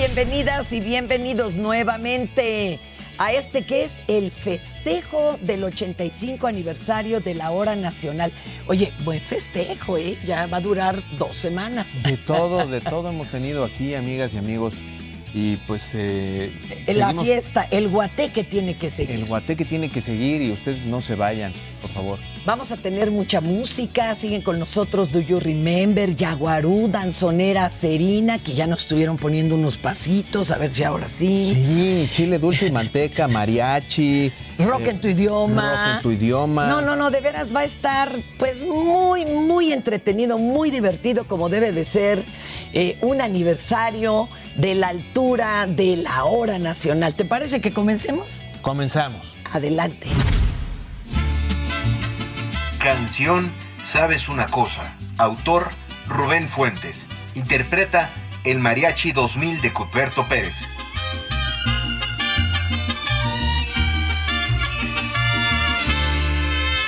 Bienvenidas y bienvenidos nuevamente a este que es el festejo del 85 aniversario de la hora nacional. Oye, buen festejo, ¿eh? Ya va a durar dos semanas. De todo, de todo hemos tenido aquí, amigas y amigos. Y pues. Eh, la fiesta, el guateque tiene que seguir. El guateque tiene que seguir y ustedes no se vayan, por favor. Vamos a tener mucha música. Siguen con nosotros Do You Remember, Yaguarú, Danzonera Serina, que ya nos estuvieron poniendo unos pasitos, a ver si ahora sí. Sí, chile dulce y manteca, mariachi. Rock en tu idioma. Rock en tu idioma. No, no, no, de veras va a estar pues muy, muy entretenido, muy divertido, como debe de ser eh, un aniversario de la altura de la hora nacional. ¿Te parece que comencemos? Comenzamos. Adelante. Canción Sabes una cosa. Autor Rubén Fuentes. Interpreta El Mariachi 2000 de Cuthberto Pérez.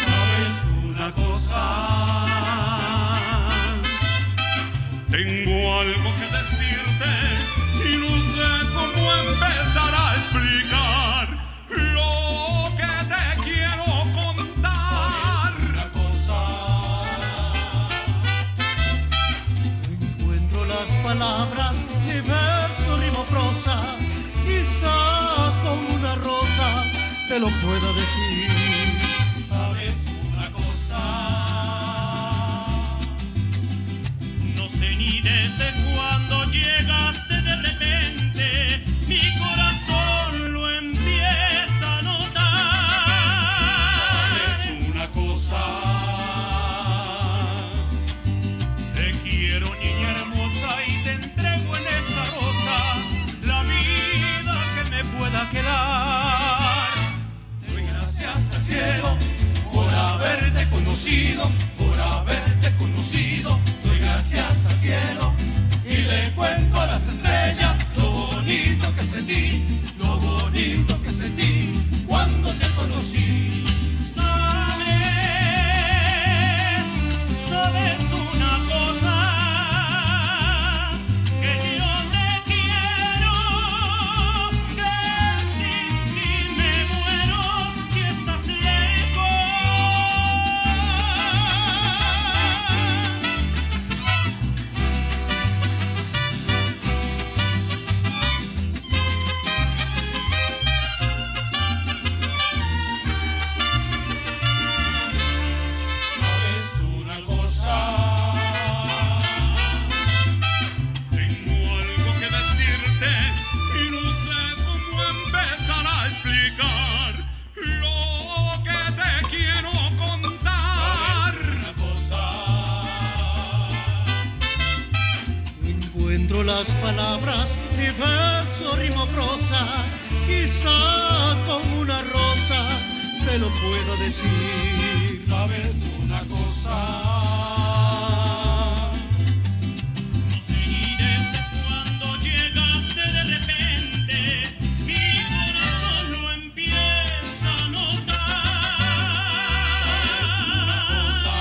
Sabes una cosa. Tengo algo te lo pueda decir. Sabes una cosa. No sé ni desde por haberte conocido. Doy gracias al cielo y le cuento a las estrellas lo bonito que sentí, con una rosa te lo puedo decir. Sabes una cosa. No sé ni desde cuándo llegaste de repente, mi corazón lo empieza a notar. Sabes una cosa.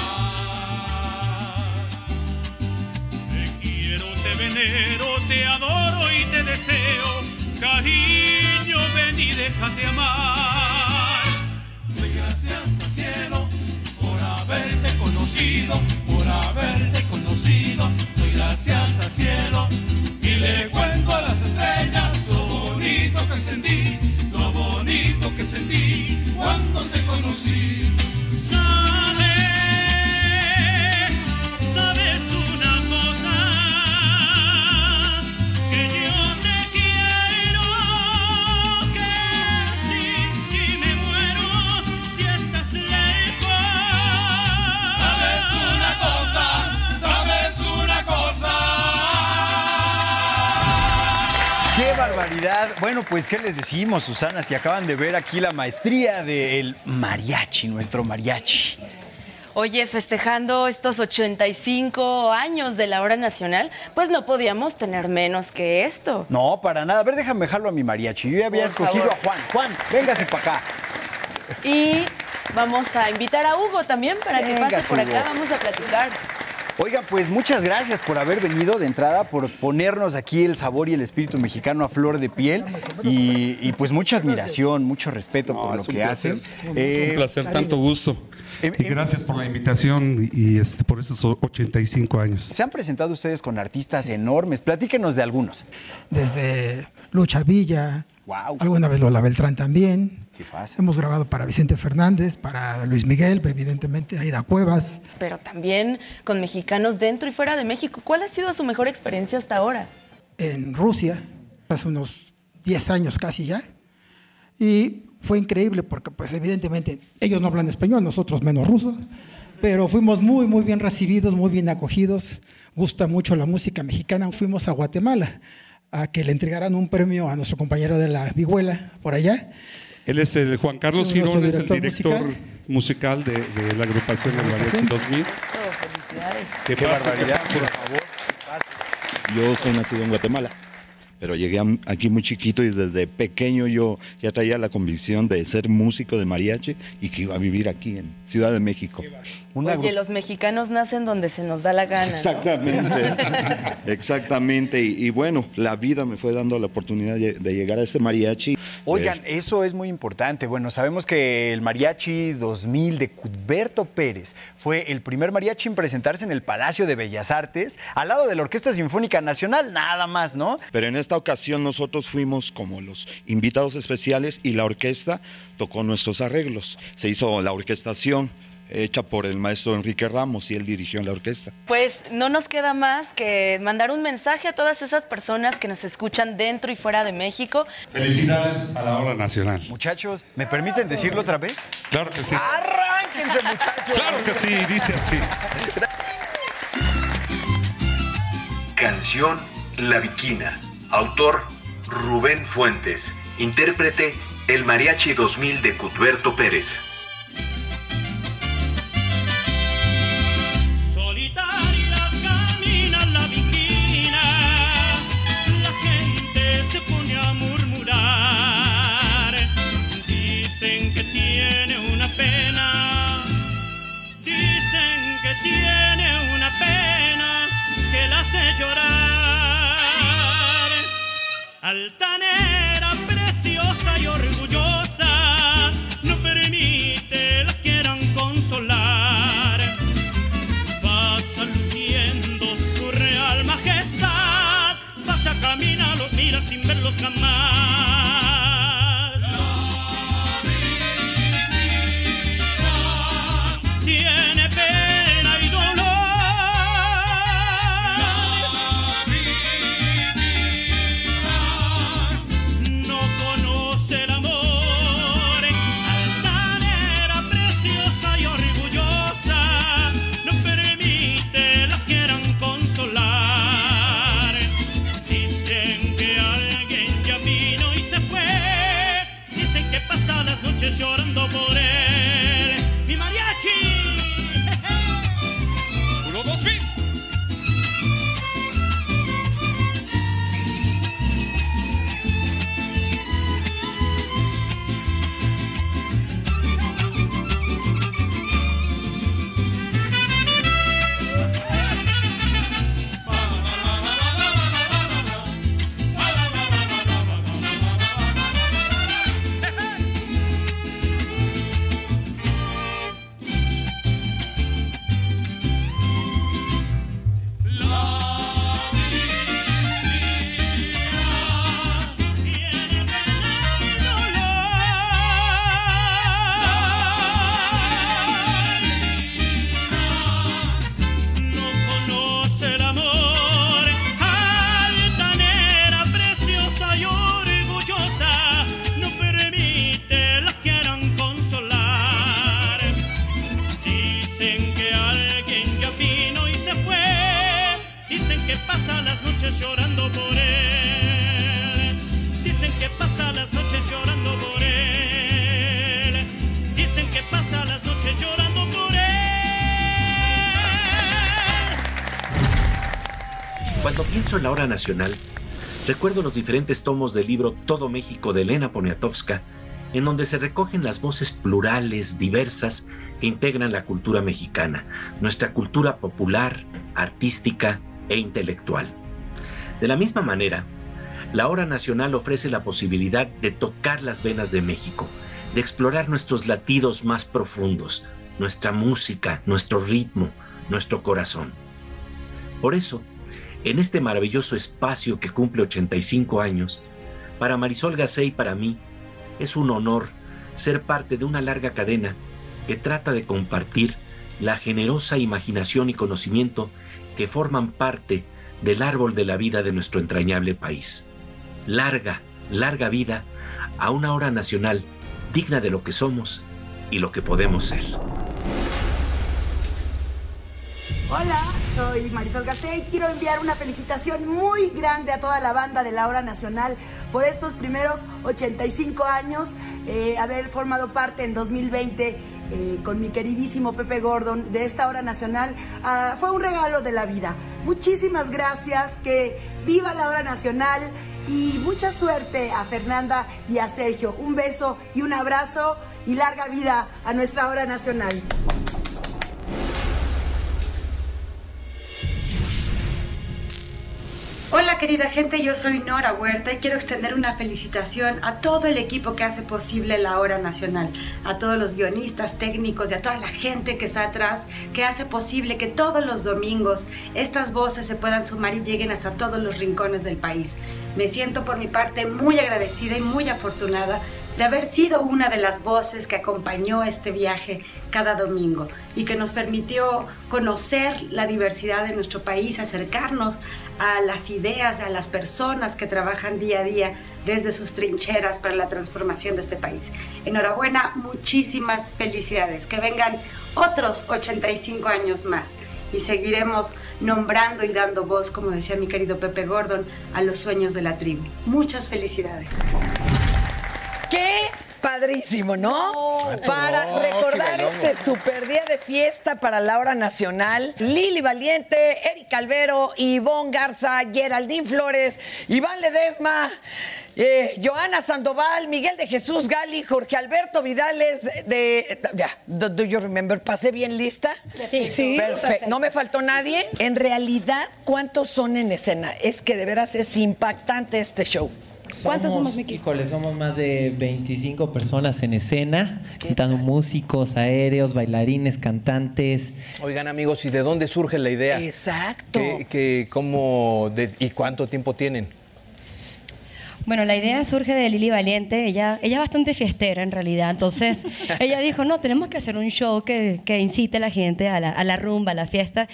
Te quiero, te venero, te adoro y te deseo. Cariño, ven y déjate amar. Doy gracias al cielo por haberte conocido, por haberte conocido. Doy gracias al cielo y le cuento a las estrellas lo bonito que sentí, lo bonito que sentí cuando te conocí. Barbaridad! Bueno, pues, ¿qué les decimos, Susana? Si acaban de ver aquí la maestría del mariachi, nuestro mariachi. Oye, festejando estos 85 años de la hora nacional, pues no podíamos tener menos que esto. No, para nada. A ver, déjame dejarlo a mi mariachi. Yo ya había Por escogido favor. a Juan. Juan, véngase para acá. Y vamos a invitar a Hugo también para que pase por Hugo. acá, vamos a platicar. Oiga, pues muchas gracias por haber venido de entrada, por ponernos aquí el sabor y el espíritu mexicano a flor de piel y, y, pues mucha admiración, mucho respeto por lo que hacen. Eh, un placer, tanto gusto. Eh, y eh, gracias por la invitación y este, por estos 85 años. Se han presentado ustedes con artistas enormes. Platíquenos de algunos. Desde Lucha Villa, Wow. alguna vez Lola Beltrán también. Qué fácil. Hemos grabado para Vicente Fernández, para Luis Miguel, evidentemente Aida Cuevas. Pero también con mexicanos dentro y fuera de México. ¿Cuál ha sido su mejor experiencia hasta ahora? en Rusia, hace unos 10 años casi ya. Y fue increíble porque pues evidentemente ellos no hablan español, nosotros menos ruso, pero fuimos muy, muy bien recibidos, muy bien acogidos. Gusta mucho la música mexicana. Fuimos a Guatemala a que le entregaran un premio a nuestro compañero de la Vihuela por allá. Él es el Juan Carlos Girón, es el director musical, de, de la agrupación del Mariachi Agrupación. 2000. Oh, felicidades. ¿Qué, barbaridad, ¿Qué por favor. Yo soy nacido en Guatemala, pero llegué a- aquí muy chiquito y desde pequeño yo ya traía la convicción de ser músico de mariachi y que iba a vivir aquí en Ciudad de México. Una Oye, los mexicanos nacen donde se nos da la gana. ¿no? Exactamente, exactamente. Y, y bueno, la vida me fue dando la oportunidad de, de llegar a este mariachi. Oigan, Eh, eso es muy importante. Bueno, sabemos que el Mariachi 2000 de Cuthberto Pérez fue el primer mariachi en presentarse en el Palacio de Bellas Artes, al lado de la Orquesta Sinfónica Nacional, nada más, ¿no? pero en esta ocasión nosotros fuimos como los invitados especiales y la orquesta tocó nuestros arreglos. Se hizo la orquestación hecha por el maestro Enrique Ramos y él dirigió la orquesta. Pues no nos queda más que mandar un mensaje a todas esas personas que nos escuchan dentro y fuera de México. Felicidades a la hora nacional. Muchachos, ¿me permiten decirlo otra vez? Claro que sí. ¡Arránquense, muchachos! Claro que sí, dice así. Canción La Viquina. Autor Rubén Fuentes. Intérprete El Mariachi 2000 de Cuthberto Pérez. Tiene una pena, dicen que tiene una pena que la hace llorar. Altanera, preciosa y orgullosa, no permite la quieran consolar pasa luciendo su real majestad, pasa, camina, los mira sin verlos jamás. Por él. Dicen que pasa las noches llorando por él. Dicen que pasa las noches llorando por él. Cuando pienso en la hora nacional, recuerdo los diferentes tomos del libro Todo México de Elena Poniatowska en donde se recogen las voces plurales, diversas, que integran la cultura mexicana, nuestra cultura popular, artística e intelectual. De la misma manera, la Hora Nacional ofrece la posibilidad de tocar las venas de México, de explorar nuestros latidos más profundos, nuestra música, nuestro ritmo, nuestro corazón. Por eso, en este maravilloso espacio que cumple 85 años, para Marisol Gacé y para mí, es un honor ser parte de una larga cadena que trata de compartir la generosa imaginación y conocimiento que forman parte del árbol de la vida de nuestro entrañable país. Larga, larga vida a una hora nacional digna de lo que somos y lo que podemos ser. Hola, soy Marisol Gacé y quiero enviar una felicitación muy grande a toda la banda de la Hora Nacional por estos primeros 85 años, eh, haber formado parte en 2020 eh, con mi queridísimo Pepe Gordon de esta Hora Nacional. Ah, fue un regalo de la vida. Muchísimas gracias, que viva la Hora Nacional y mucha suerte a Fernanda y a Sergio. Un beso y un abrazo y larga vida a nuestra Hora Nacional. Hola querida gente, yo soy Nora Huerta y quiero extender una felicitación a todo el equipo que hace posible la hora nacional, a todos los guionistas, técnicos y a toda la gente que está atrás, que hace posible que todos los domingos estas voces se puedan sumar y lleguen hasta todos los rincones del país. Me siento por mi parte muy agradecida y muy afortunada de haber sido una de las voces que acompañó este viaje cada domingo y que nos permitió conocer la diversidad de nuestro país, acercarnos a las ideas, a las personas que trabajan día a día desde sus trincheras para la transformación de este país. Enhorabuena, muchísimas felicidades, que vengan otros 85 años más y seguiremos nombrando y dando voz, como decía mi querido Pepe Gordon, a los sueños de la tribu. Muchas felicidades. ¡Qué padrísimo, ¿no? para no, recordar este super día de fiesta para la hora nacional, Lili Valiente, Eric Calvero, Ivonne Garza, Geraldine Flores, Iván Ledesma. eh, Joana Sandoval, Miguel de Jesús Gali, Jorge Alberto Vidales de, de- ya, do, do you remember? ¿Pasé bien lista? Sí. Sí, perfecto. perfecto. No me faltó nadie. En realidad, ¿cuántos son en escena? Es que de veras es impactante este show. ¿Cuántos somos, Miki? Híjole, somos más de 25 personas en escena, contando músicos, aéreos, bailarines, cantantes. Oigan amigos, ¿y de dónde surge la idea? Exacto. ¿Qué, qué- cómo, des- ¿Y cuánto tiempo tienen? Bueno, la idea surge de Lili Valiente. Ella, ella es bastante fiestera en realidad. Entonces, ella dijo, no, tenemos que hacer un show que, que incite a la gente a la, a la rumba, a la fiesta.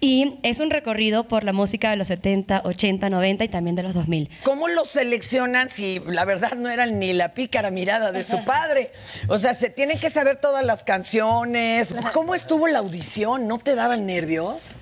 Y es un recorrido por la música de los 70, 80, 90 y también de los 2000. ¿Cómo los seleccionan si la verdad no eran ni la pícara mirada de su padre? O sea, se tienen que saber todas las canciones. ¿Cómo estuvo la audición? ¿No te daban nervios?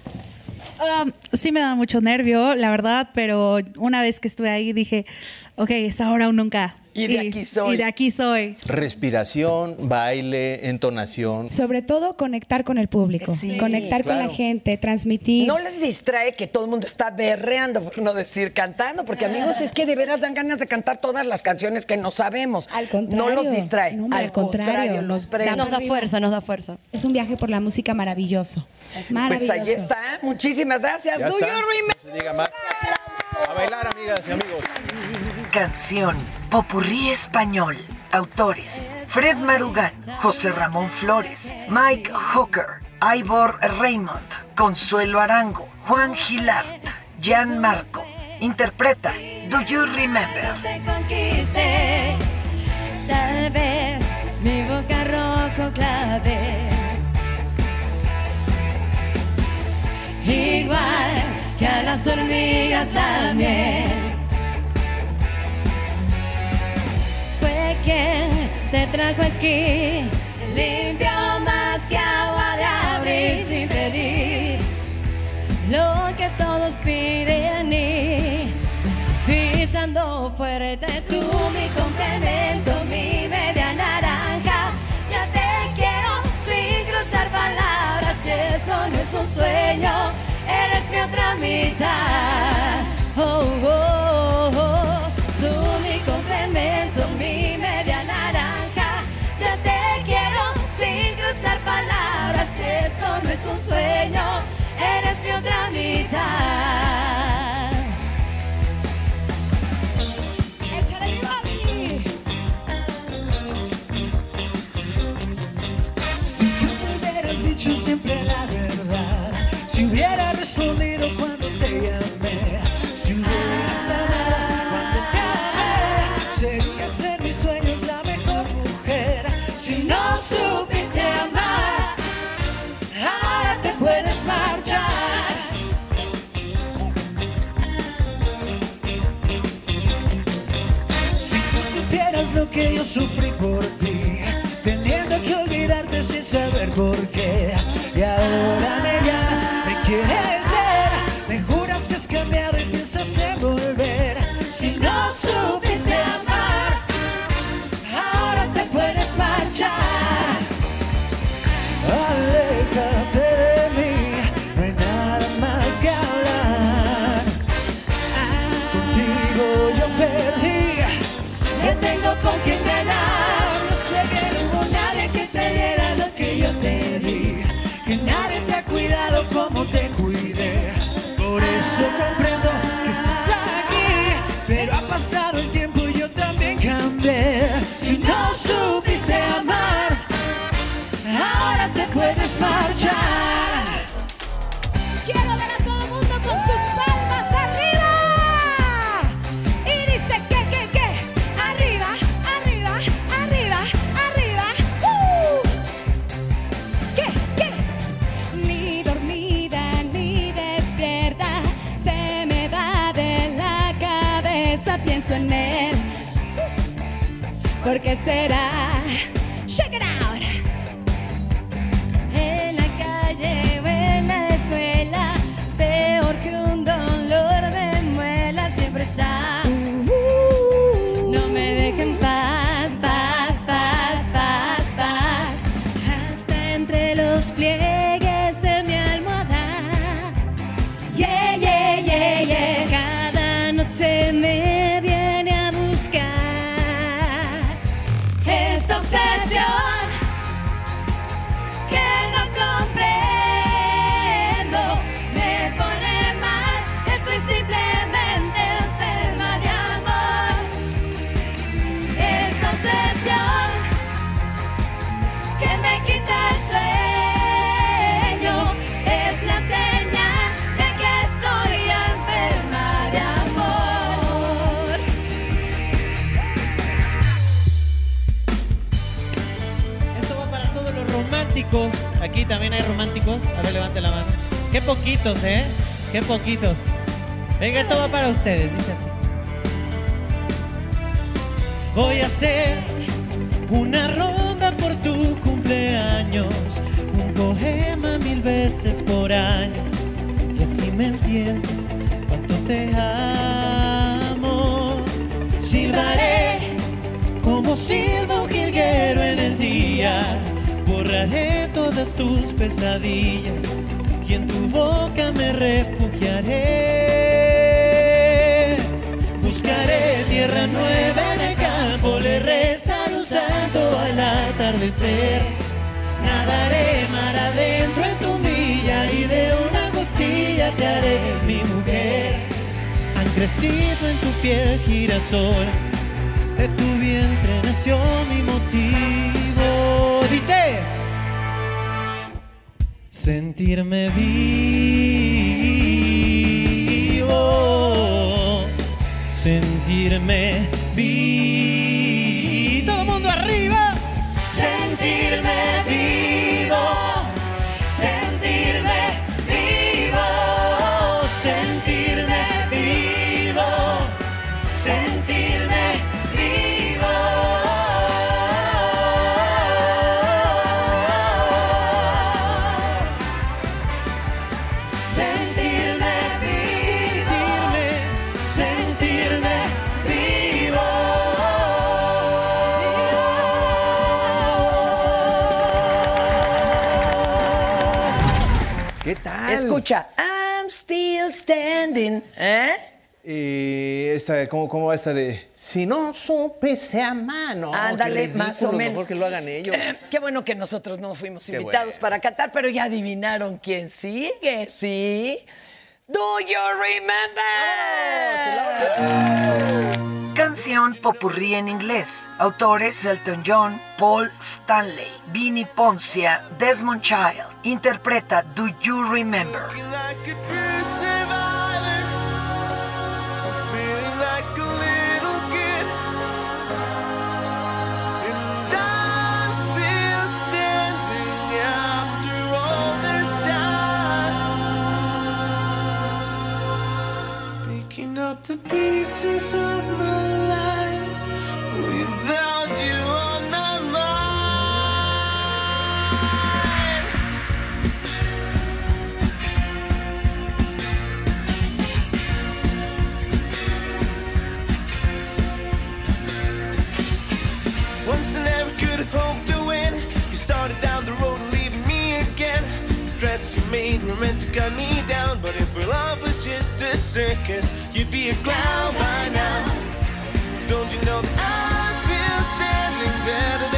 Ah, sí me da mucho nervio, la verdad, pero una vez que estuve ahí dije, ok, es ahora o nunca. Y de aquí soy. Y de aquí soy. Respiración, baile, entonación. Sobre todo conectar con el público, Sí, conectar con la gente, transmitir. No les distrae que todo el mundo está berreando, por no decir cantando, porque amigos, es que de veras dan ganas de cantar todas las canciones que no sabemos. Al contrario. No los distrae. No, al contrario, nos prende. Nos da fuerza, nos da fuerza. Es un viaje por la música maravilloso. Pues Maravilloso. ahí está. Muchísimas gracias. Ya Do está. you remember? No se diga más. A bailar, amigas y amigos. Canción Popurrí Español. Autores: Fred Marugán, José Ramón Flores, Mike Hooker, Ivor Raymond, Consuelo Arango, Juan Gilart, Jan Marco. Interpreta Do You Remember? Tal vez mi boca rojo clave. Igual que a las hormigas la. Quien te trajo aquí. Limpio más que agua de abril sin pedir lo que todos piden y pisando fuerte tú mi complemento, mi media naranja. Ya te quiero sin cruzar palabras, eso no es un sueño, eres mi otra mitad. Oh, oh, sueño, eres mi otra mitad. Que yo sufrí por ti, teniendo que olvidarte sin saber por qué, y ahora me llamas, me quieres ver, me juras que has cambiado y piensas en volver. Si no supiste pienso en él. ¿Por qué será? También hay románticos. A ver, levante la mano. Qué poquitos, ¿eh? Qué poquitos. Venga, esto va para ustedes. Dice así. Voy a hacer una ronda por tu cumpleaños. Un poema mil veces por año. Y así me entiendes cuánto te amo. Silbaré como silba un jilguero en el día. Borraré todas tus pesadillas y en tu boca me refugiaré. Buscaré tierra nueva en el campo, le rezaré un santo al atardecer. Nadaré mar adentro en tu milla y de una costilla te haré mi mujer. Han crecido en tu piel girasol de tu vientre nació mi motivo. Dice, sentirme vivo, sentirme Escucha, I'm still standing. ¿Eh? eh, esta, ¿cómo, ¿Cómo va esta de si no supiste amar? No, Ándale, qué más o menos. Mejor que lo hagan ellos. Qué bueno que nosotros no fuimos Qué invitados bueno. para cantar, pero ya adivinaron quién sigue, ¿sí? Do you remember? Canción popurrí en inglés. Autores Elton John, Paul Stanley, Vinnie Poncia, Desmond Child. Interpreta Do You Remember. Picking up the pieces of my life without you on my mind. Once I never could have hoped to win. You started down the road leaving me again. The threats you made were meant to cut me down. But if a circus, you'd be a clown by now. Don't you know that I'm still standing better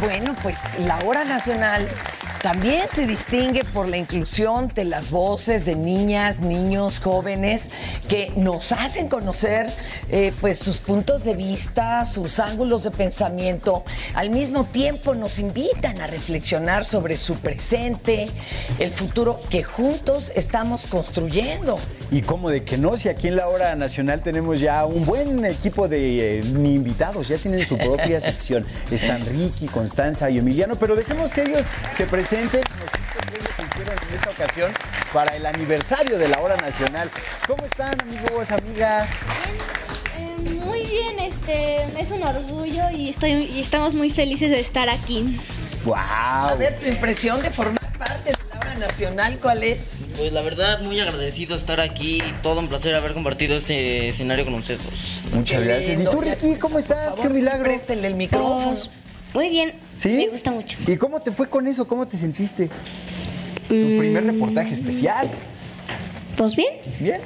bueno, pues la hora nacional también se distingue por la inclusión de las voces de niñas, niños, jóvenes que nos hacen conocer eh, pues sus puntos de vista, sus ángulos de pensamiento. Al mismo tiempo nos invitan a reflexionar sobre su presente, el futuro que juntos estamos construyendo. Y cómo de que no, si aquí en la hora nacional tenemos ya un buen equipo de eh, invitados, ya tienen su propia sección. Están Ricky, Constanza y Emiliano, pero dejemos que ellos se presenten los cinco premios que hicieron en esta ocasión para el aniversario de la hora nacional. ¿Cómo están, amigos, amiga? Eh, Muy bien, este es un orgullo y estoy y estamos muy felices de estar aquí. ¡Wow! A ver, tu impresión de formar parte de la hora nacional, ¿cuál es? Pues la verdad, muy agradecido estar aquí. Todo un placer haber compartido este escenario con ustedes. Muchas gracias. ¿Y tú, Ricky, cómo estás? ¡Qué milagro! Préstenle el micrófono. Pues, muy bien. ¿Sí? Me gusta mucho. ¿Y cómo te fue con eso? ¿Cómo te sentiste? Tu primer reportaje especial. Pues bien. Bien.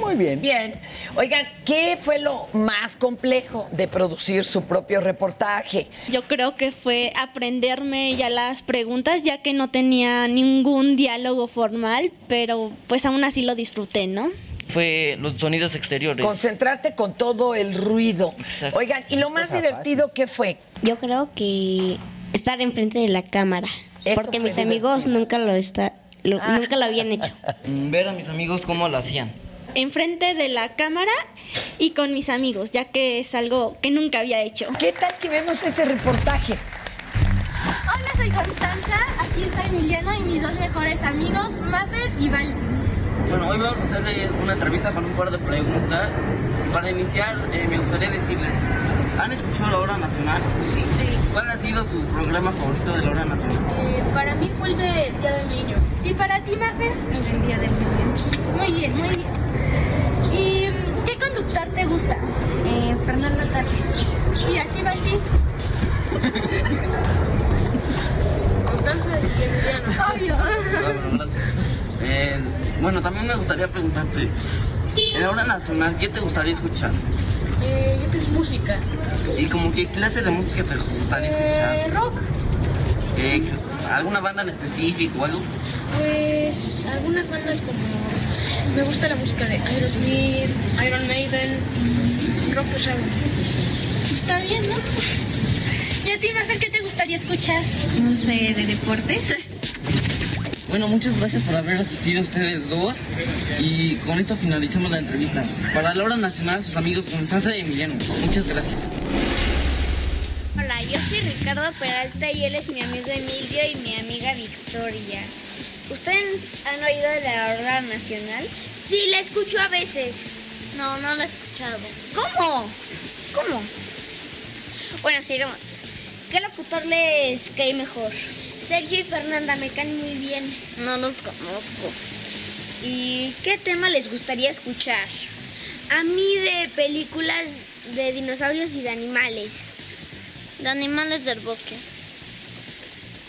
Muy bien. Bien. Oigan, ¿qué fue lo más complejo de producir su propio reportaje? Yo creo que fue aprenderme ya las preguntas, ya que no tenía ningún diálogo formal, pero pues aún así lo disfruté, ¿no? Fue los sonidos exteriores. Concentrarte con todo el ruido. Oigan, ¿y lo más divertido qué fue? Yo creo que estar enfrente de la cámara. Eso porque mis amigos nunca lo está, lo- Ah. nunca lo habían hecho. Ver a mis amigos cómo lo hacían. Enfrente de la cámara y con mis amigos, ya que es algo que nunca había hecho. ¿Qué tal que vemos este reportaje? Hola, soy Constanza. Aquí está Emiliano y mis dos mejores amigos, Maffer y Val. Bueno, hoy vamos a hacerle una entrevista con un par de preguntas. Para iniciar, eh, me gustaría decirles, ¿han escuchado la hora nacional? Sí. ¿Cuál ha sido su programa favorito de la hora nacional? Eh, para mí fue el de Día del Niño. ¿Y para ti, Maffer? El Día del Niño. Muy bien, muy bien. ¿Y mm, qué conductor te gusta? Eh, Fernando Tapia. ¿Y a ti, Valti? Obvio. Eh, bueno, también me gustaría preguntarte, en la hora nacional, ¿qué te gustaría escuchar? Eh, yo pienso música. ¿Y como qué clase de música te gustaría escuchar? Eh, rock. Eh, ¿Alguna banda en específico o algo? Pues algunas bandas como me gusta la música de Aerosmith, Iron Maiden y rock pesado. Está bien, ¿no? ¿Y a ti, Mafer, qué te gustaría escuchar? No sé, de deportes. Bueno, muchas gracias por haber asistido ustedes dos y con esto finalizamos la entrevista. Para la hora nacional, sus amigos Constanza y Emiliano. Muchas gracias. Hola, yo soy Ricardo Peralta y él es mi amigo Emilio y mi amiga Victoria. ¿Ustedes han oído de la hora nacional? Sí, la escucho a veces. No, no la he escuchado. ¿Cómo? ¿Cómo? Bueno, sigamos. ¿Qué locutor les cae mejor? Sergio y Fernanda me caen muy bien. No los conozco. ¿Y qué tema les gustaría escuchar? A mí de películas de dinosaurios y de animales. De animales del bosque.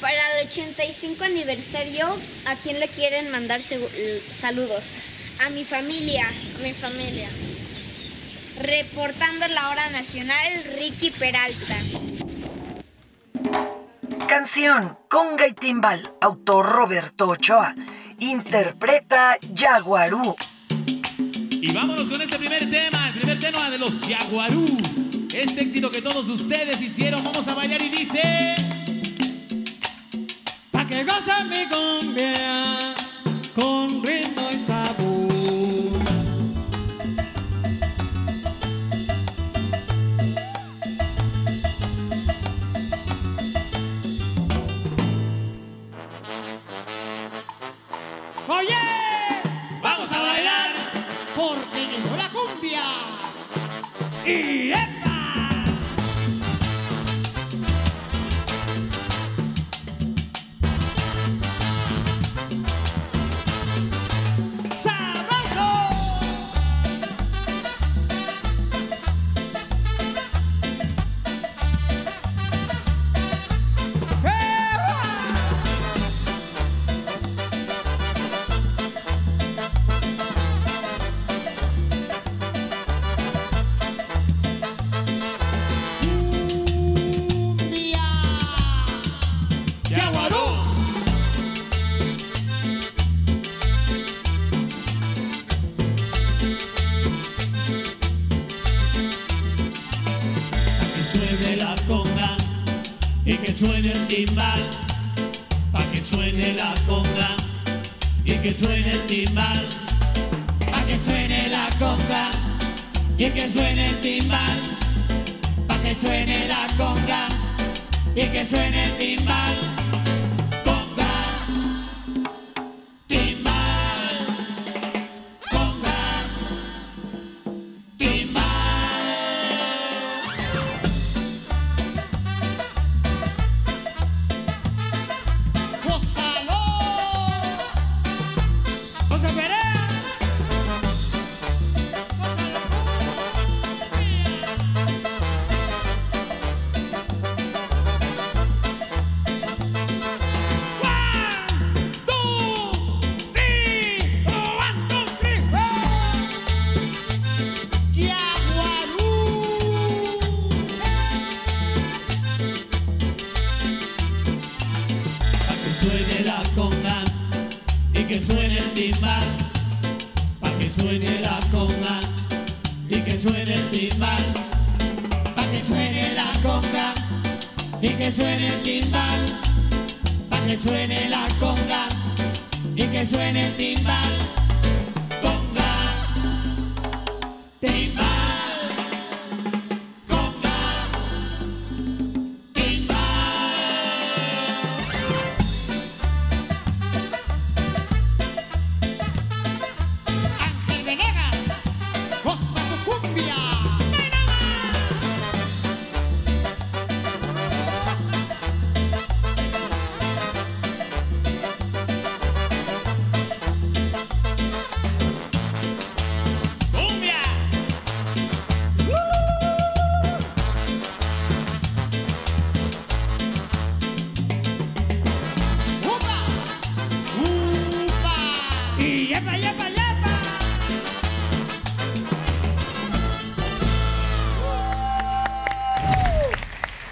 Para el 85 aniversario, ¿a quién le quieren mandar saludos? A mi familia. A mi familia. Reportando la hora nacional, Ricky Peralta. Canción Conga y Timbal, autor Roberto Ochoa. Interpreta Yaguarú. Y vámonos con este primer tema, el primer tema de los Yaguarú. Este éxito que todos ustedes hicieron, vamos a bailar y dice... Pa' que gocen mi cumbia con ritmo y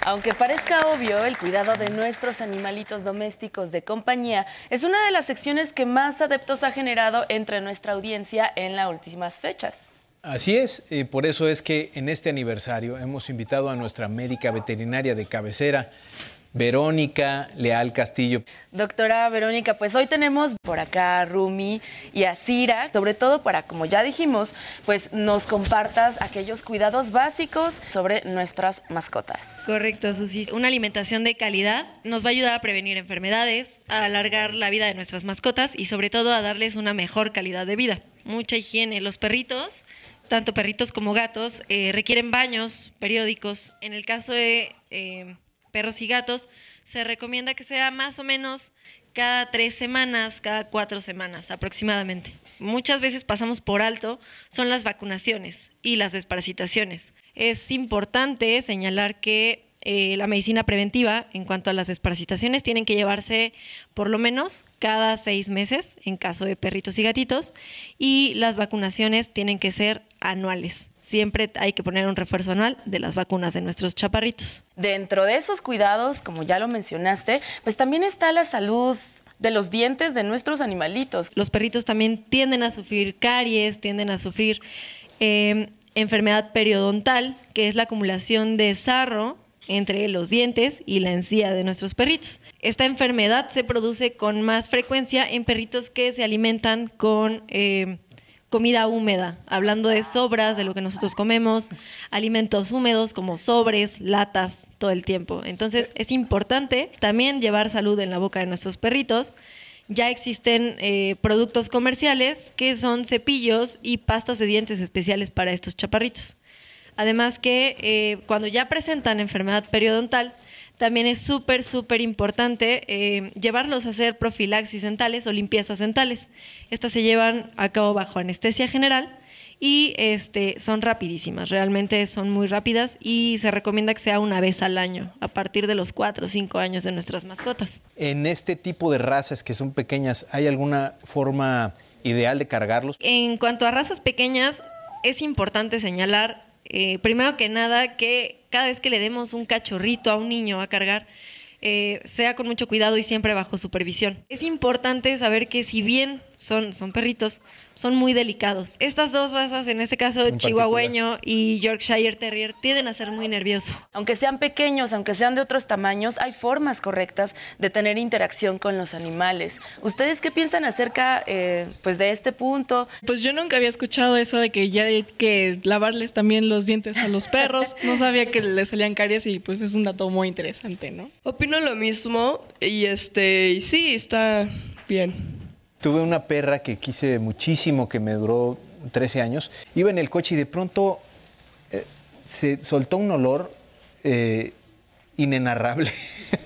Aunque parezca obvio, el cuidado de nuestros animalitos domésticos de compañía es una de las secciones que más adeptos ha generado entre nuestra audiencia en las últimas fechas. Así es, eh, por eso es que en este aniversario hemos invitado a nuestra médica veterinaria de cabecera, Verónica Leal Castillo. Doctora Verónica, pues hoy tenemos por acá a Rumi y a Cira, sobre todo para, como ya dijimos, pues nos compartas aquellos cuidados básicos sobre nuestras mascotas. Correcto, Susi. Una alimentación de calidad nos va a ayudar a prevenir enfermedades, a alargar la vida de nuestras mascotas y sobre todo a darles una mejor calidad de vida. Mucha higiene. Los perritos, tanto perritos como gatos, eh, requieren baños periódicos. En el caso de eh, perros y gatos, se recomienda que sea más o menos cada tres semanas, cada cuatro semanas aproximadamente. Muchas veces pasamos por alto son las vacunaciones y las desparasitaciones. Es importante señalar que eh, la medicina preventiva en cuanto a las desparasitaciones tienen que llevarse por lo menos cada seis meses en caso de perritos y gatitos y las vacunaciones tienen que ser anuales. Siempre hay que poner un refuerzo anual de las vacunas de nuestros chaparritos. Dentro de esos cuidados, como ya lo mencionaste, pues también está la salud de los dientes de nuestros animalitos. Los perritos también tienden a sufrir caries, tienden a sufrir eh, enfermedad periodontal, que es la acumulación de sarro entre los dientes y la encía de nuestros perritos. Esta enfermedad se produce con más frecuencia en perritos que se alimentan con eh, comida húmeda, hablando de sobras, de lo que nosotros comemos, alimentos húmedos como sobres, latas, todo el tiempo. Entonces es importante también llevar salud en la boca de nuestros perritos. Ya existen eh, productos comerciales que son cepillos y pastas de dientes especiales para estos chaparritos. Además que eh, cuando ya presentan enfermedad periodontal, también es súper, súper importante eh, llevarlos a hacer profilaxis dentales o limpiezas dentales. Estas se llevan a cabo bajo anestesia general y este, son rapidísimas, realmente son muy rápidas y se recomienda que sea una vez al año, a partir de los 4 o 5 años de nuestras mascotas. En este tipo de razas que son pequeñas, ¿hay alguna forma ideal de cargarlos? En cuanto a razas pequeñas, es importante señalar, eh, primero que nada, que cada vez que le demos un cachorrito a un niño a cargar, eh, sea con mucho cuidado y siempre bajo supervisión. Es importante saber que si bien son, son perritos, son muy delicados. Estas dos razas, en este caso En chihuahueño y Yorkshire Terrier, tienden a ser muy nerviosos. Aunque sean pequeños, aunque sean de otros tamaños, hay formas correctas de tener interacción con los animales. ¿Ustedes qué piensan acerca eh, pues de este punto? Pues yo nunca había escuchado eso de que ya hay que lavarles también los dientes a los perros. No sabía que les salían caries y pues es un dato muy interesante, ¿no? Opino lo mismo y este, y sí, está bien. Tuve una perra que quise muchísimo, que me duró 13 años. Iba en el coche y de pronto eh, se soltó un olor eh, inenarrable.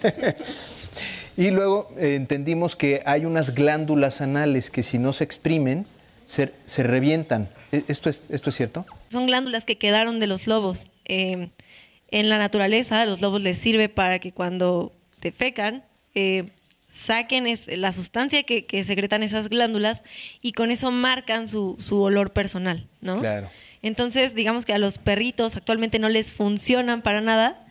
y luego eh, entendimos que hay unas glándulas anales que si no se exprimen, se, revientan. ¿E- ¿Esto es, ¿Esto es cierto? Son glándulas que quedaron de los lobos. En la naturaleza, a los lobos les sirve para que cuando te fecan, eh, saquen es- la sustancia que, que secretan esas glándulas y con eso marcan su, su olor personal, ¿no? Claro. Entonces, digamos que a los perritos actualmente no les funcionan para nada.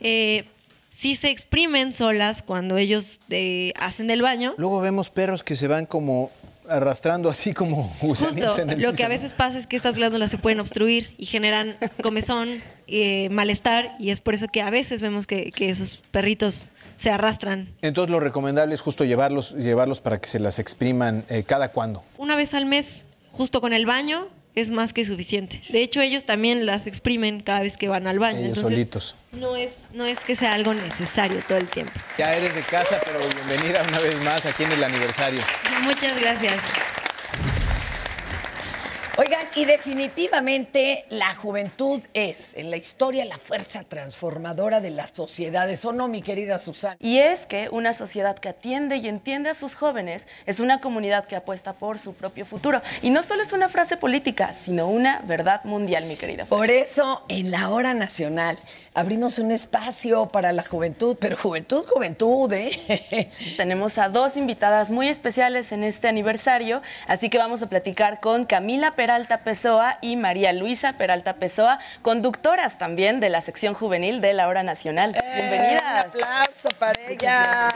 Eh, sí se exprimen solas cuando ellos eh, hacen del baño. Luego vemos perros que se van como arrastrando así como Justo, en el lo que a veces pasa es que estas glándulas se pueden obstruir y generan comezón, eh, malestar, y es por eso que a veces vemos que, que esos perritos se arrastran. Entonces lo recomendable es justo llevarlos, llevarlos para que se las expriman eh, cada cuando. Una vez al mes, justo con el baño, es más que suficiente. De hecho, ellos también las exprimen cada vez que van al baño. Ellos Entonces, solitos. No es, no es que sea algo necesario todo el tiempo. Ya eres de casa, pero bienvenida una vez más aquí en el aniversario. Muchas gracias. Oigan, y definitivamente la juventud es en la historia la fuerza transformadora de las sociedades, ¿o no, mi querida Susana? Y es que una sociedad que atiende y entiende a sus jóvenes es una comunidad que apuesta por su propio futuro. Y no solo es una frase política, sino una verdad mundial, mi querida. Fer. Por eso, en la hora nacional abrimos un espacio para la juventud, pero juventud, juventud, ¿eh? Tenemos a dos invitadas muy especiales en este aniversario, así que vamos a platicar con Camila Peralta Pessoa y María Luisa Peralta Pessoa, conductoras también de la sección juvenil de la Hora Nacional. Bienvenidas. Un aplauso para ellas.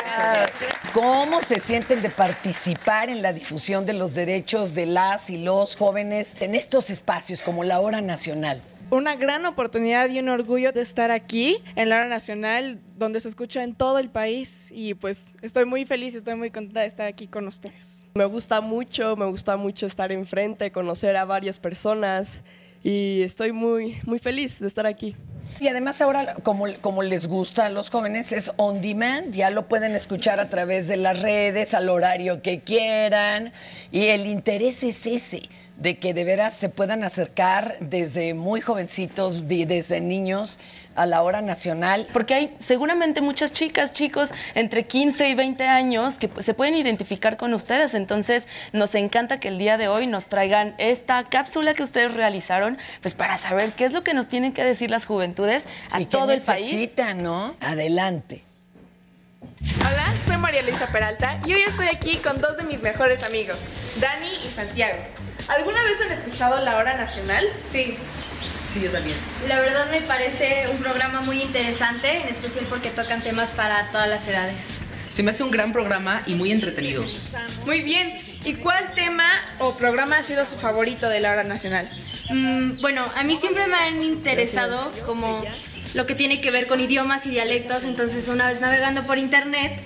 ¿Cómo se sienten de participar en la difusión de los derechos de las y los jóvenes en estos espacios como la hora nacional? Una gran oportunidad y un orgullo de estar aquí en la hora nacional, donde se escucha en todo el país y pues estoy muy feliz, estoy muy contenta de estar aquí con ustedes. Me gusta mucho, me gusta mucho estar enfrente, conocer a varias personas y estoy muy, muy feliz de estar aquí. Y además ahora, como, como les gusta a los jóvenes, es on demand, ya lo pueden escuchar a través de las redes, al horario que quieran, y el interés es ese, de que de veras se puedan acercar desde muy jovencitos, de- desde niños, a la hora nacional. Porque hay seguramente muchas chicas, chicos entre 15 y 20 años que pues, se pueden identificar con ustedes. Entonces, nos encanta que el día de hoy nos traigan esta cápsula que ustedes realizaron, pues para saber qué es lo que nos tienen que decir las juventudes a ¿Y qué todo el país. necesitan, no? Adelante. Hola, soy María Luisa Peralta y hoy estoy aquí con dos de mis mejores amigos, Dani y Santiago. ¿Alguna vez han escuchado la hora nacional? Sí. Sí, yo también. La verdad me parece un programa muy interesante, en especial porque tocan temas para todas las edades. Se me hace un gran programa y muy entretenido. Muy bien. ¿Y cuál tema o programa ha sido su favorito de la hora nacional? Mm, bueno, a mí siempre me han interesado como lo que tiene que ver con idiomas y dialectos, entonces una vez navegando por internet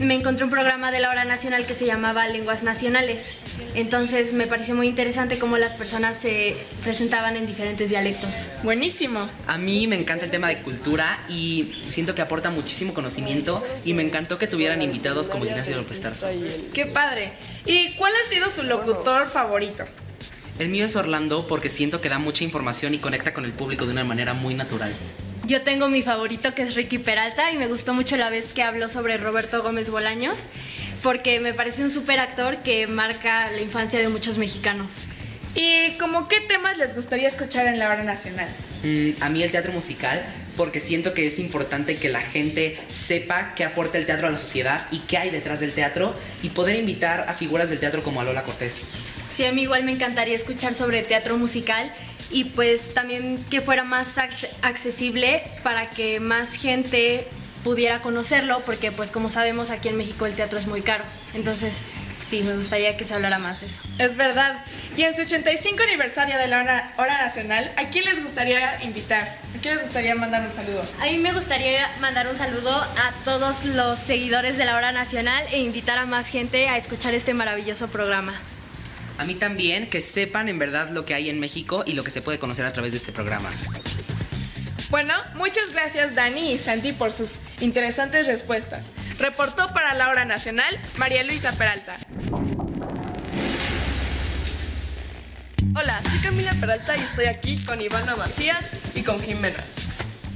me encontré un programa de la hora nacional que se llamaba Lenguas Nacionales. Entonces me pareció muy interesante cómo las personas se presentaban en diferentes dialectos. Buenísimo. A mí me encanta el tema de cultura y siento que aporta muchísimo conocimiento y me encantó que tuvieran invitados como Ignacio López Tarso. Qué padre. ¿Y cuál ha sido su locutor favorito? El mío es Orlando porque siento que da mucha información y conecta con el público de una manera muy natural. Yo tengo mi favorito que es Ricky Peralta y me gustó mucho la vez que habló sobre Roberto Gómez Bolaños porque me parece un super actor que marca la infancia de muchos mexicanos. ¿Y como qué temas les gustaría escuchar en la hora nacional? Mm, a mí el teatro musical porque siento que es importante que la gente sepa qué aporta el teatro a la sociedad y qué hay detrás del teatro y poder invitar a figuras del teatro como a Lola Cortés. Sí, a mí igual me encantaría escuchar sobre teatro musical y pues también que fuera más acce- accesible para que más gente pudiera conocerlo porque pues como sabemos aquí en México el teatro es muy caro. Entonces sí, me gustaría que se hablara más de eso. Es verdad. Y en su 85 aniversario de la hora, hora nacional, ¿a quién les gustaría invitar? ¿A quién les gustaría mandar un saludo? A mí me gustaría mandar un saludo a todos los seguidores de la hora nacional e invitar a más gente a escuchar este maravilloso programa. A mí también, que sepan en verdad lo que hay en México y lo que se puede conocer a través de este programa. Bueno, muchas gracias Dani y Santi por sus interesantes respuestas. Reportó para la hora nacional María Luisa Peralta. Hola, soy Camila Peralta y estoy aquí con Ivana Macías y con Jimena.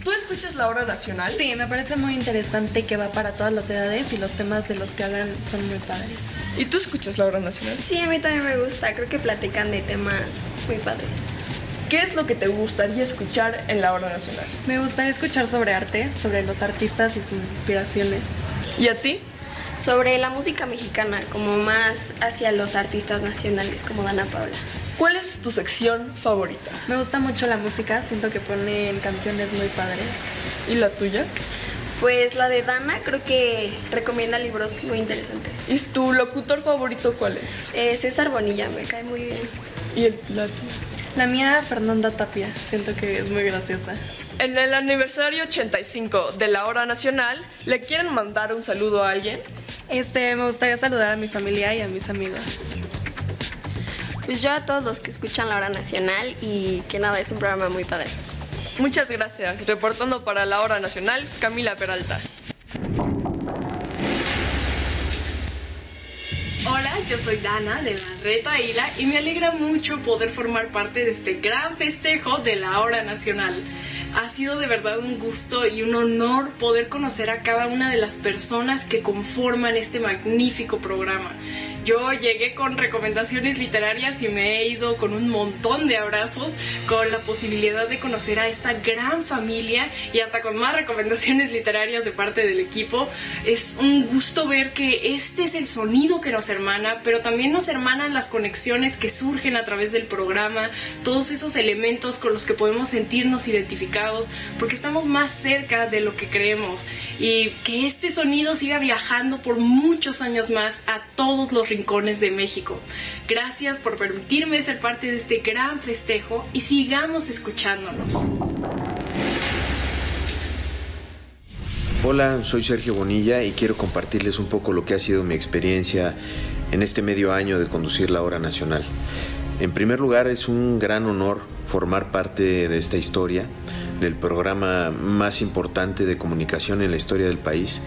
¿Tú escuchas la hora nacional? Sí, me parece muy interesante que va para todas las edades y los temas de los que hablan son muy padres. ¿Y tú escuchas la hora nacional? Sí, a mí también me gusta. Creo que platican de temas muy padres. ¿Qué es lo que te gustaría escuchar en la hora nacional? Me gustaría escuchar sobre arte, sobre los artistas y sus inspiraciones. ¿Y a ti? Sobre la música mexicana, como más hacia los artistas nacionales, como Dana Paula. ¿Cuál es tu sección favorita? Me gusta mucho la música, siento que ponen canciones muy padres. ¿Y la tuya? Pues la de Dana creo que recomienda libros muy interesantes. ¿Y tu locutor favorito cuál es? Eh, César Bonilla, me cae muy bien. ¿Y el, la tuya? La mía, Fernanda Tapia, siento que es muy graciosa. En el aniversario 85 de la hora nacional, ¿le quieren mandar un saludo a alguien? Este, me gustaría saludar a mi familia y a mis amigos. Pues yo a todos los que escuchan la hora nacional y que nada, es un programa muy padre. Muchas gracias. Reportando para la hora nacional, Camila Peralta. Hola, yo soy Dana de la Red Aila y me alegra mucho poder formar parte de este gran festejo de la hora nacional. Ha sido de verdad un gusto y un honor poder conocer a cada una de las personas que conforman este magnífico programa. Yo llegué con recomendaciones literarias y me he ido con un montón de abrazos, con la posibilidad de conocer a esta gran familia y hasta con más recomendaciones literarias de parte del equipo. Es un gusto ver que este es el sonido que nos hermana, pero también nos hermanan las conexiones que surgen a través del programa, todos esos elementos con los que podemos sentirnos identificados, porque estamos más cerca de lo que creemos y que este sonido siga viajando por muchos años más a todos los rincones de México. Gracias por permitirme ser parte de este gran festejo y sigamos escuchándonos. Hola, soy Sergio Bonilla y quiero compartirles un poco lo que ha sido mi experiencia en este medio año de conducir la hora nacional. En primer lugar, es un gran honor formar parte de esta historia, del programa más importante de comunicación en la historia del país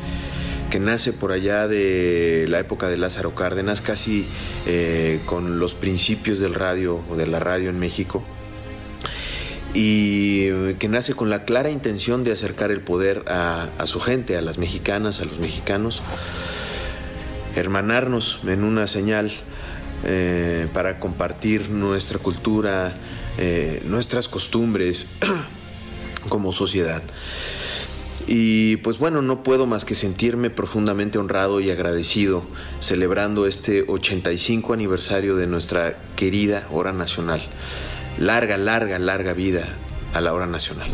que nace por allá de la época de Lázaro Cárdenas, casi eh, con los principios del radio o de la radio en México, y que nace con la clara intención de acercar el poder a, su gente, a las mexicanas, a los mexicanos, hermanarnos en una señal eh, para compartir nuestra cultura, eh, nuestras costumbres como sociedad. Y pues bueno, no puedo más que sentirme profundamente honrado y agradecido celebrando este 85 aniversario de nuestra querida hora nacional. Larga, larga, larga vida a la hora nacional.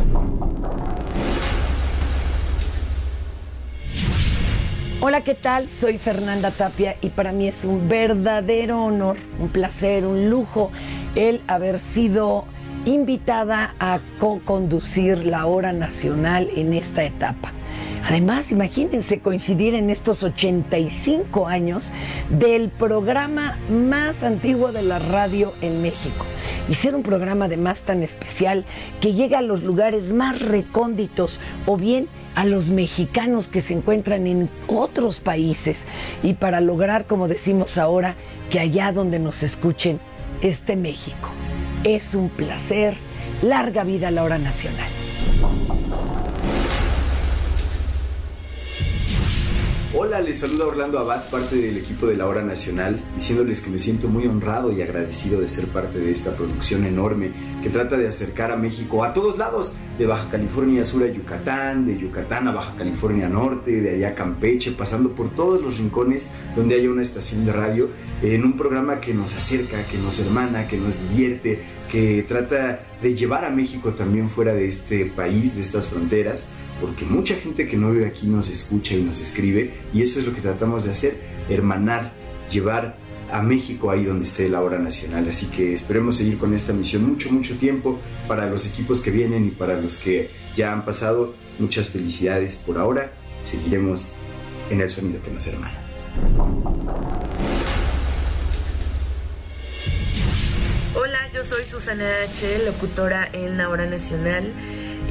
Hola, ¿qué tal? Soy Fernanda Tapia y para mí es un verdadero honor, un placer, un lujo el haber sido invitada a co-conducir la hora nacional en esta etapa. Además, imagínense coincidir en estos 85 años del programa más antiguo de la radio en México y ser un programa además tan especial que llega a los lugares más recónditos o bien a los mexicanos que se encuentran en otros países y para lograr, como decimos ahora, que allá donde nos escuchen esté México. Es un placer. Larga vida a la hora nacional. Hola, les saluda Orlando Abad, parte del equipo de la Hora Nacional, diciéndoles que me siento muy honrado y agradecido de ser parte de esta producción enorme que trata de acercar a México a todos lados, de Baja California Sur a Yucatán, de Yucatán a Baja California Norte, de allá a Campeche, pasando por todos los rincones donde haya una estación de radio, en un programa que nos acerca, que nos hermana, que nos divierte, que trata de llevar a México también fuera de este país, de estas fronteras, porque mucha gente que no vive aquí nos escucha y nos escribe y eso es lo que tratamos de hacer, hermanar, llevar a México ahí donde esté la hora nacional. Así que esperemos seguir con esta misión mucho, mucho tiempo para los equipos que vienen y para los que ya han pasado. Muchas felicidades por ahora. Seguiremos en el sonido que nos hermana. Hola, yo soy Susana H., locutora en la hora nacional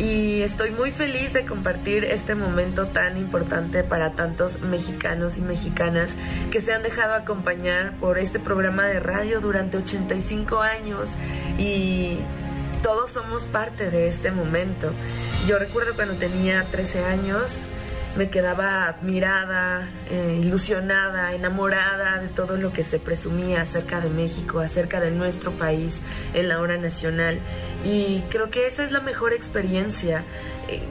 y estoy muy feliz de compartir este momento tan importante para tantos mexicanos y mexicanas que se han dejado acompañar por este programa de radio durante 85 años y todos somos parte de este momento. Yo recuerdo cuando tenía 13 años, me quedaba admirada, eh, ilusionada, enamorada de todo lo que se presumía acerca de México, acerca de nuestro país en la hora nacional. Y creo que esa es la mejor experiencia. eh,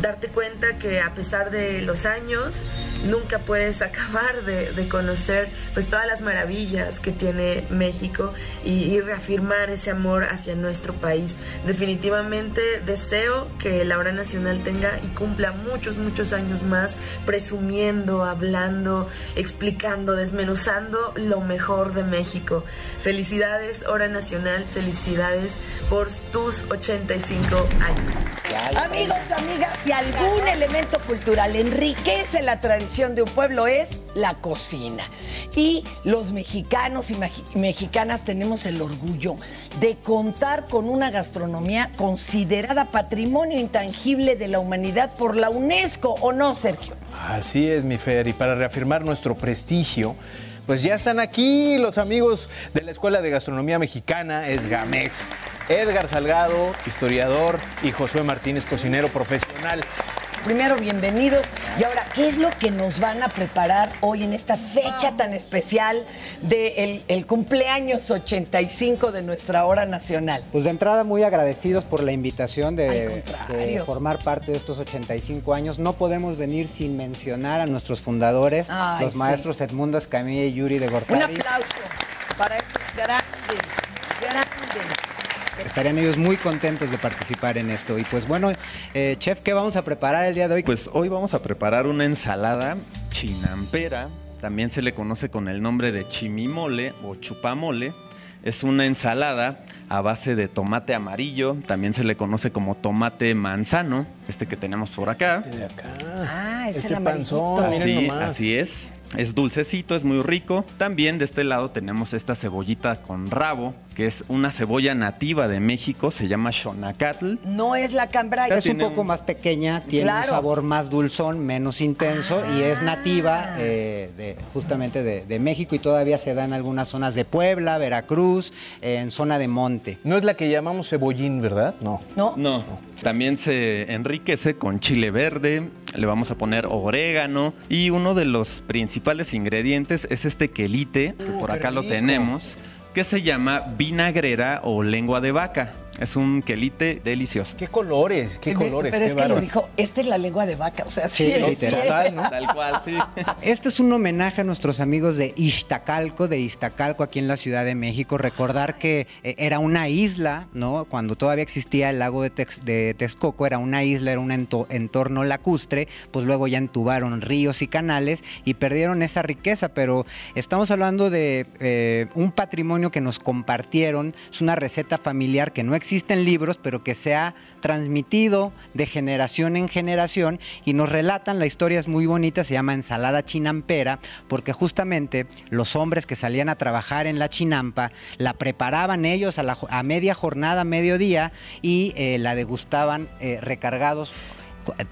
darte cuenta que a pesar de los años nunca puedes acabar de, conocer pues todas las maravillas que tiene México y reafirmar ese amor hacia nuestro país. Definitivamente deseo que la hora nacional tenga y cumpla muchos, muchos años más presumiendo, hablando, explicando, desmenuzando lo mejor de México. Felicidades, hora nacional, felicidades por tus 85 años. Amigos, amigas, si algún elemento cultural enriquece la tradición de un pueblo es la cocina. Y los mexicanos y mexi- mexicanas tenemos el orgullo de contar con una gastronomía considerada patrimonio intangible de la humanidad por la UNESCO, ¿o no, Sergio? Así es, mi Fer, y para reafirmar nuestro prestigio, pues ya están aquí los amigos de la Escuela de Gastronomía Mexicana, es Gamex. Edgar Salgado, historiador, y Josué Martínez, cocinero profesional. Primero, bienvenidos. Y ahora, ¿qué es lo que nos van a preparar hoy en esta fecha tan especial del el cumpleaños 85 de nuestra hora nacional? Pues de entrada muy agradecidos por la invitación de, formar parte de estos 85 años. No podemos venir sin mencionar a nuestros fundadores, Ay, los sí. maestros Edmundo Escamilla y Yuri de Un Gortari. aplauso para estos grandes. Estarían ellos muy contentos de participar en esto. Y pues bueno, eh, chef, ¿qué vamos a preparar el día de hoy? Pues hoy vamos a preparar una ensalada chinampera, también se le conoce con el nombre de chimimole o chupamole. Es una ensalada a base de tomate amarillo, también se le conoce como tomate manzano, este que tenemos por acá. Ah, es Este el amarillito. Así, así es. Es dulcecito, es muy rico. También de este lado tenemos esta cebollita con rabo, que es una cebolla nativa de México, se llama shonacatl. No es la cambray. Es un poco más pequeña, tiene Claro. un sabor más dulzón, menos intenso y es nativa eh, de, justamente de, de México y todavía se da en algunas zonas de Puebla, Veracruz, en zona de monte. No es la que llamamos cebollín, ¿verdad? No. No. No. También se enriquece con chile verde, le vamos a poner orégano y uno de los principales ingredientes es este quelite, que por acá lo tenemos, que se llama vinagrera o lengua de vaca. Es un quelite delicioso. ¿Qué colores? ¿Qué Pero es que lo dijo, esta es la lengua de vaca, o sea, sí, Sí, literal. cierto. Tal cual, sí. Este es un homenaje a nuestros amigos de Iztacalco, de Iztacalco aquí en la Ciudad de México. Recordar que eh, era una isla, ¿no? Cuando todavía existía el lago de, Tex- de Texcoco, era una isla, era un ento- entorno lacustre, pues luego ya entubaron ríos y canales y perdieron esa riqueza, pero estamos hablando de eh, un patrimonio que nos compartieron, es una receta familiar que no existe en libros, pero que se ha transmitido de generación en generación y nos relatan, la historia es muy bonita, se llama ensalada chinampera, porque justamente los hombres que salían a trabajar en la chinampa la preparaban ellos a, la a media jornada, mediodía, y eh, la degustaban eh, recargados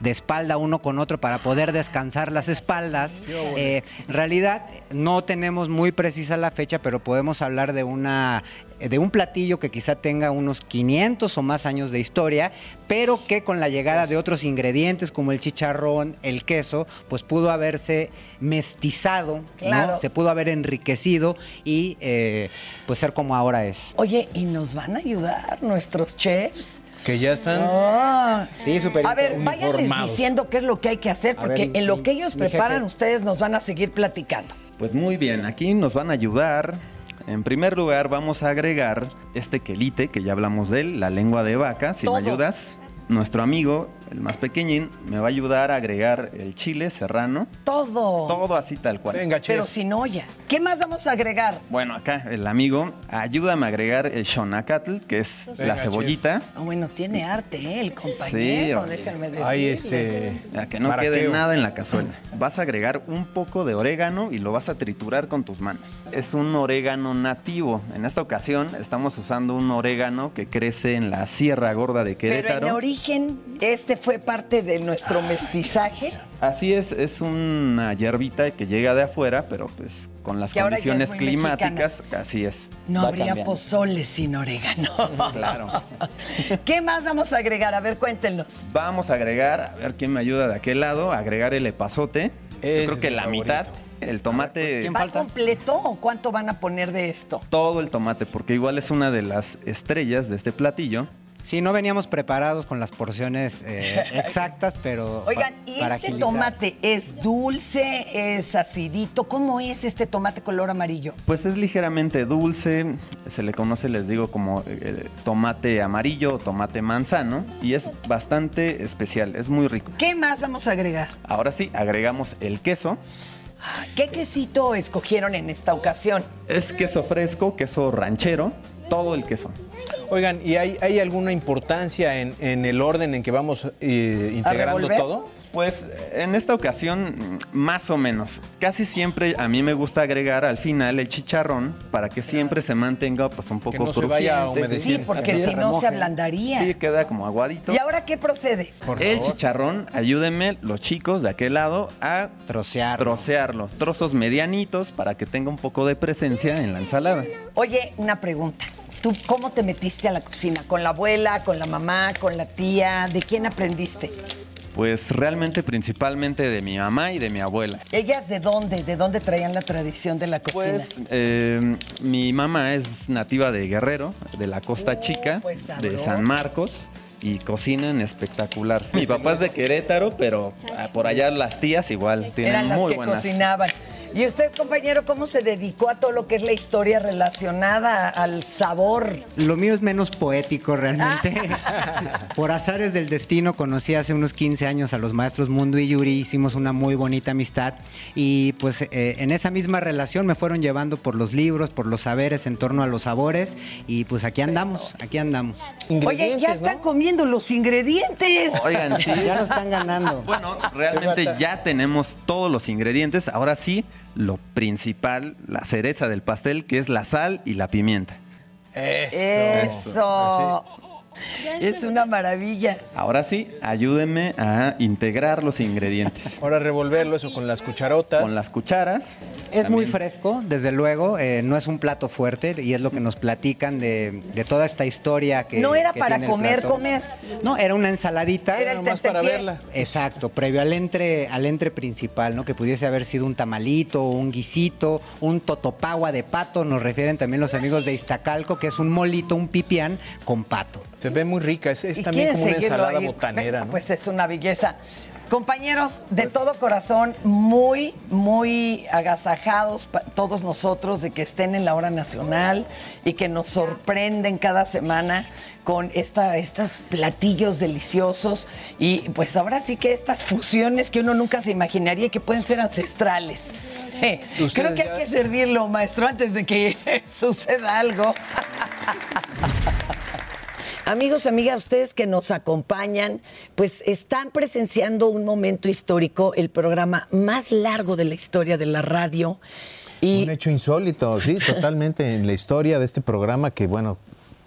de espalda uno con otro para poder descansar las espaldas. Eh, en realidad no tenemos muy precisa la fecha, pero podemos hablar de una de un platillo que quizá tenga unos 500 o más años de historia, pero que con la llegada de otros ingredientes como el chicharrón, el queso, pues pudo haberse mestizado, ¿no? Claro. se pudo haber enriquecido y eh, pues ser como ahora es. Oye, ¿y nos van a ayudar nuestros chefs? Que ya están. Ah. Sí, súper A ver, váyanles diciendo qué es lo que hay que hacer, porque ver, en lo mi- que ellos preparan, ustedes nos van a seguir platicando. Pues muy bien, aquí nos van a ayudar. En primer lugar, vamos a agregar este quelite, que ya hablamos de él, la lengua de vaca. Si Todo. me ayudas, nuestro amigo el más pequeñín, me va a ayudar a agregar el chile serrano. Todo. Todo así tal cual. Pero sin olla. ¿Qué más vamos a agregar? Bueno, acá el amigo, ayúdame a agregar el shonacatl, que es Venga, la chef. cebollita. Ah, bueno, tiene arte, ¿eh? el Sí, compañero, hombre. déjenme decirle. Ahí, este, Para que no maraqueo. quede nada en la cazuela. Vas a agregar un poco de orégano y lo vas a triturar con tus manos. Es un orégano nativo. En esta ocasión estamos usando un orégano que crece en la Sierra Gorda de Pero en Querétaro. origen, este fue parte de nuestro mestizaje. Así es, es una hierbita que llega de afuera, pero pues con las Que condiciones climáticas, así es. No Va habría cambiando. pozole sin orégano. Claro. ¿Qué más vamos a agregar? A ver, cuéntenos. Vamos a agregar, a ver quién me ayuda de aquel lado, a agregar el epazote. Yo creo que la favorito. mitad, el tomate, ¿Va completo o cuánto van a poner de esto? todo el tomate, porque igual es una de las estrellas de este platillo. Sí, no veníamos preparados con las porciones eh, exactas, pero pa- Oigan, ¿y para este agilizar. tomate es dulce, es acidito? ¿Cómo es este tomate color amarillo? Pues es ligeramente dulce, se le conoce, les digo, como eh, tomate amarillo o tomate manzano, y es bastante especial, es muy rico. ¿Qué más vamos a agregar? Ahora sí, agregamos el queso. ¿Qué quesito escogieron en esta ocasión? Es queso fresco, queso ranchero, todo el queso. Oigan, ¿y hay, hay alguna importancia en, en el orden en que vamos eh, integrando todo? Pues en esta ocasión, más o menos. Casi siempre a mí me gusta agregar al final el chicharrón para que siempre se mantenga pues un poco no se vaya a crujiente. humedecer. Sí, porque si no se ablandaría. Sí, queda como aguadito. ¿Y ahora qué procede? el chicharrón, ayúdenme los chicos de aquel lado a trocearlo. trocearlo. Trozos medianitos para que tenga un poco de presencia en la ensalada. Oye, una pregunta. ¿Tú cómo te metiste a la cocina? ¿Con la abuela, con la mamá, con la tía? ¿De quién aprendiste? Pues realmente principalmente de mi mamá y de mi abuela. ¿Ellas de dónde? ¿De dónde traían la tradición de la cocina? Pues eh, mi mamá es nativa de Guerrero, de la Costa Chica, pues, de. San Marcos. Y cocinan espectacular. Mi papá es de Querétaro, pero ah, por allá las tías igual tienen Eran las muy que buenas. cocinaban. ¿Y usted, compañero, cómo se dedicó a todo lo que es la historia relacionada al sabor? Lo mío es menos poético realmente. Por azares del destino conocí hace unos 15 años a los maestros Mundo y Yuri, hicimos una muy bonita amistad y pues eh, en esa misma relación me fueron llevando por los libros, por los saberes en torno a los sabores y pues aquí andamos, aquí andamos. Oye, ya están comiendo los ingredientes. Oigan, sí. Ya nos están ganando. Bueno, realmente ya tenemos todos los ingredientes. Ahora sí, lo principal, la cereza del pastel, que es la sal y la pimienta. Eso. Es una maravilla. Ahora sí, ayúdenme a integrar los ingredientes. Ahora revolverlo eso con las cucharotas. Con las cucharas. Es muy fresco, desde luego, eh, no es un plato fuerte y es lo que nos platican de, de toda esta historia que... no era que para tiene comer, comer. No, era una ensaladita. Era Nomás para verla. Exacto, previo al entre, al entre principal, ¿no? Que pudiese haber sido un tamalito, un guisito, un totopagua de pato, nos refieren también los amigos de Iztacalco, que es un molito, un pipián con pato. Se ve muy rica, es, es ¿Y también como una ensalada ahí? botanera, ¿no? Pues es una belleza. Compañeros, de Pues todo corazón, muy, muy agasajados todos nosotros de que estén en la hora nacional y que nos sorprenden cada semana con esta, estos platillos deliciosos y pues ahora sí que estas fusiones que uno nunca se imaginaría que pueden ser ancestrales. Eh, creo que ya- hay que servirlo, maestro, antes de que suceda algo. Amigos, amigas, ustedes que nos acompañan, pues están presenciando un momento histórico, el programa más largo de la historia de la radio. Y, Un hecho insólito, sí, totalmente en la historia de este programa que, bueno.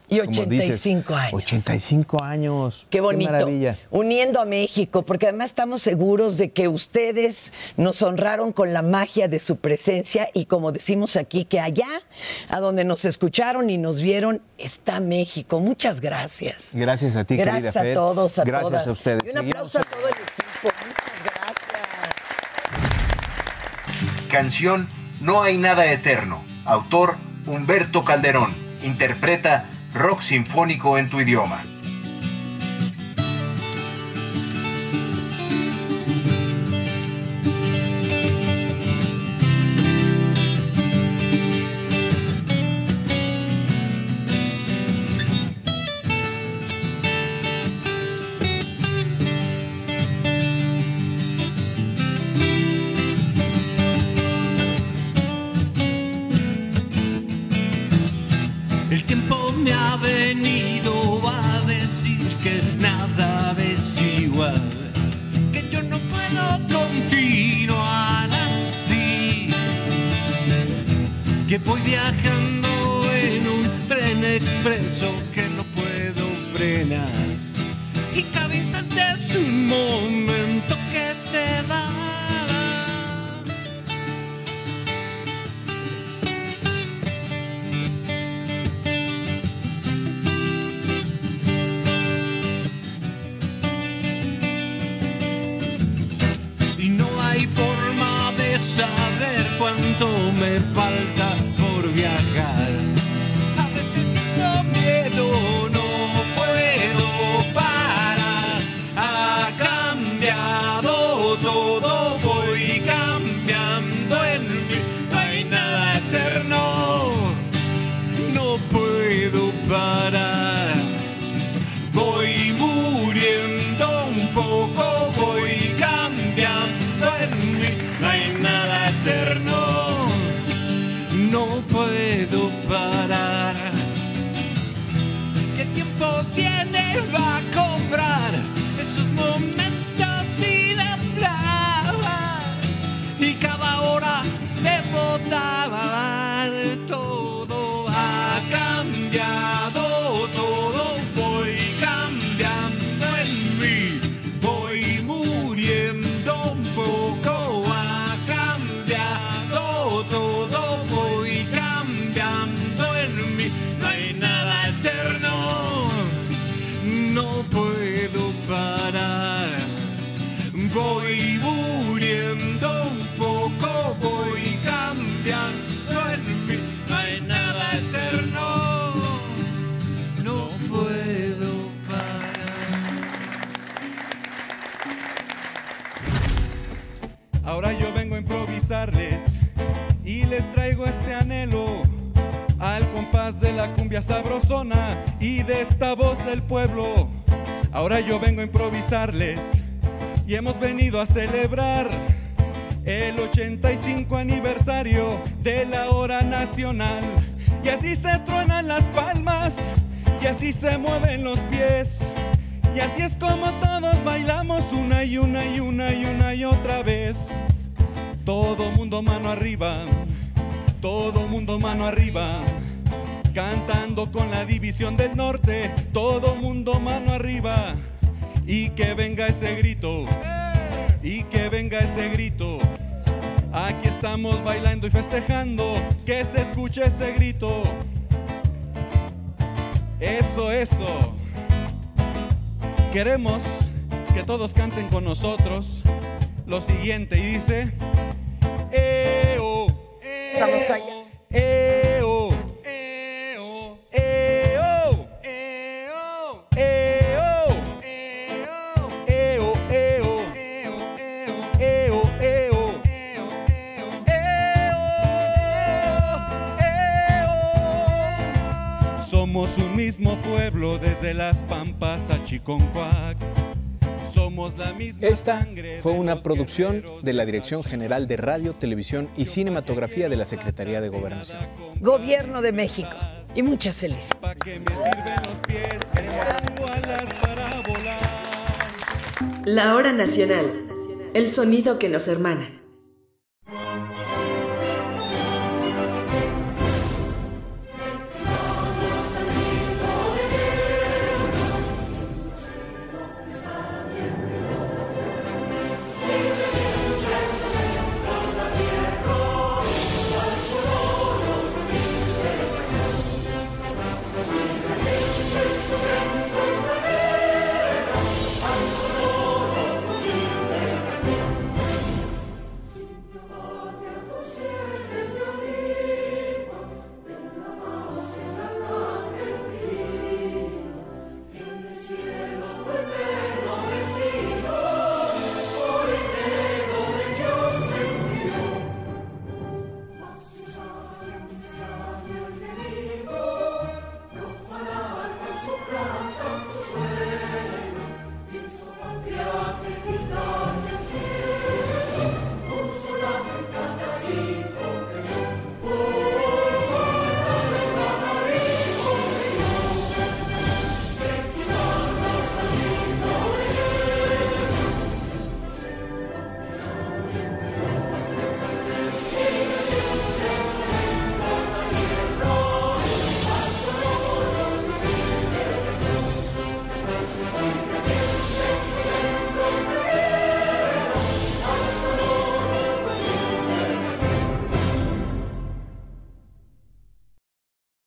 Y como dices, 85 años. 85 años. Qué bonito. maravilla. Uniendo a México, porque además estamos seguros de que ustedes nos honraron con la magia de su presencia y como decimos aquí, que allá, a donde nos escucharon y nos vieron, está México. Muchas gracias. Gracias a ti, Gracias querida a Fer. todos, a Gracias todas. a ustedes. Y un aplauso a todo el equipo. Muchas gracias. Canción No hay nada eterno. Autor Humberto Calderón. Interpreta rock sinfónico en tu idioma. El tiempo que voy viajando en un tren expreso que no puedo frenar. Y cada instante es un momento del pueblo. Ahora yo vengo a improvisarles y hemos venido a celebrar el 85 aniversario de la hora nacional. Y así se truenan las palmas y así se mueven los pies. Y así es como todos bailamos una y una y una y una y otra vez. Todo mundo mano arriba, todo mundo mano arriba. Cantando con la división del norte, todo mundo mano arriba. Y que venga ese grito, y que venga ese grito. Aquí estamos bailando y festejando, que se escuche ese grito. Eso, eso. Queremos que todos canten con nosotros lo siguiente y dice, eh, oh, Estamos allá. Mismo pueblo desde las pampas a Chiconcuac. Somos la misma Esta fue una producción de la Dirección General de Radio, Televisión y Cinematografía de la Secretaría de Gobernación. Gobierno de México. Y muchas felicidades. La hora nacional. El sonido que nos hermana.